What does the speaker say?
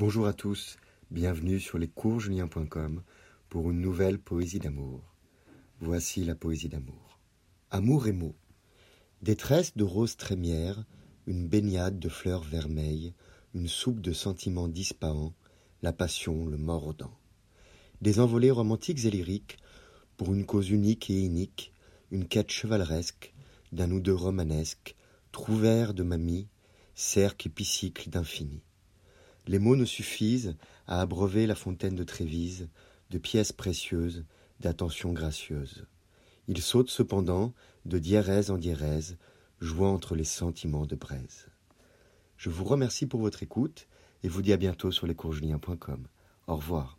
Bonjour à tous, bienvenue sur lescoursjulien.com pour une nouvelle poésie d'amour. Voici la poésie d'amour. Amour et mots. Détresse de roses trémières, une baignade de fleurs vermeilles, une soupe de sentiments dispahants, la passion, le mordant. Des envolées romantiques et lyriques, pour une cause unique et inique, une quête chevaleresque, d'un ou deux romanesque, trouvère de mamie, cercle et piscicle d'infini. Les mots ne suffisent à abreuver la fontaine de Trévise de pièces précieuses, d'attentions gracieuses. Il saute cependant de diérèse en diérèse, jouant entre les sentiments de braise. Je vous remercie pour votre écoute et vous dis à bientôt sur lescoursjulien.com. Au revoir.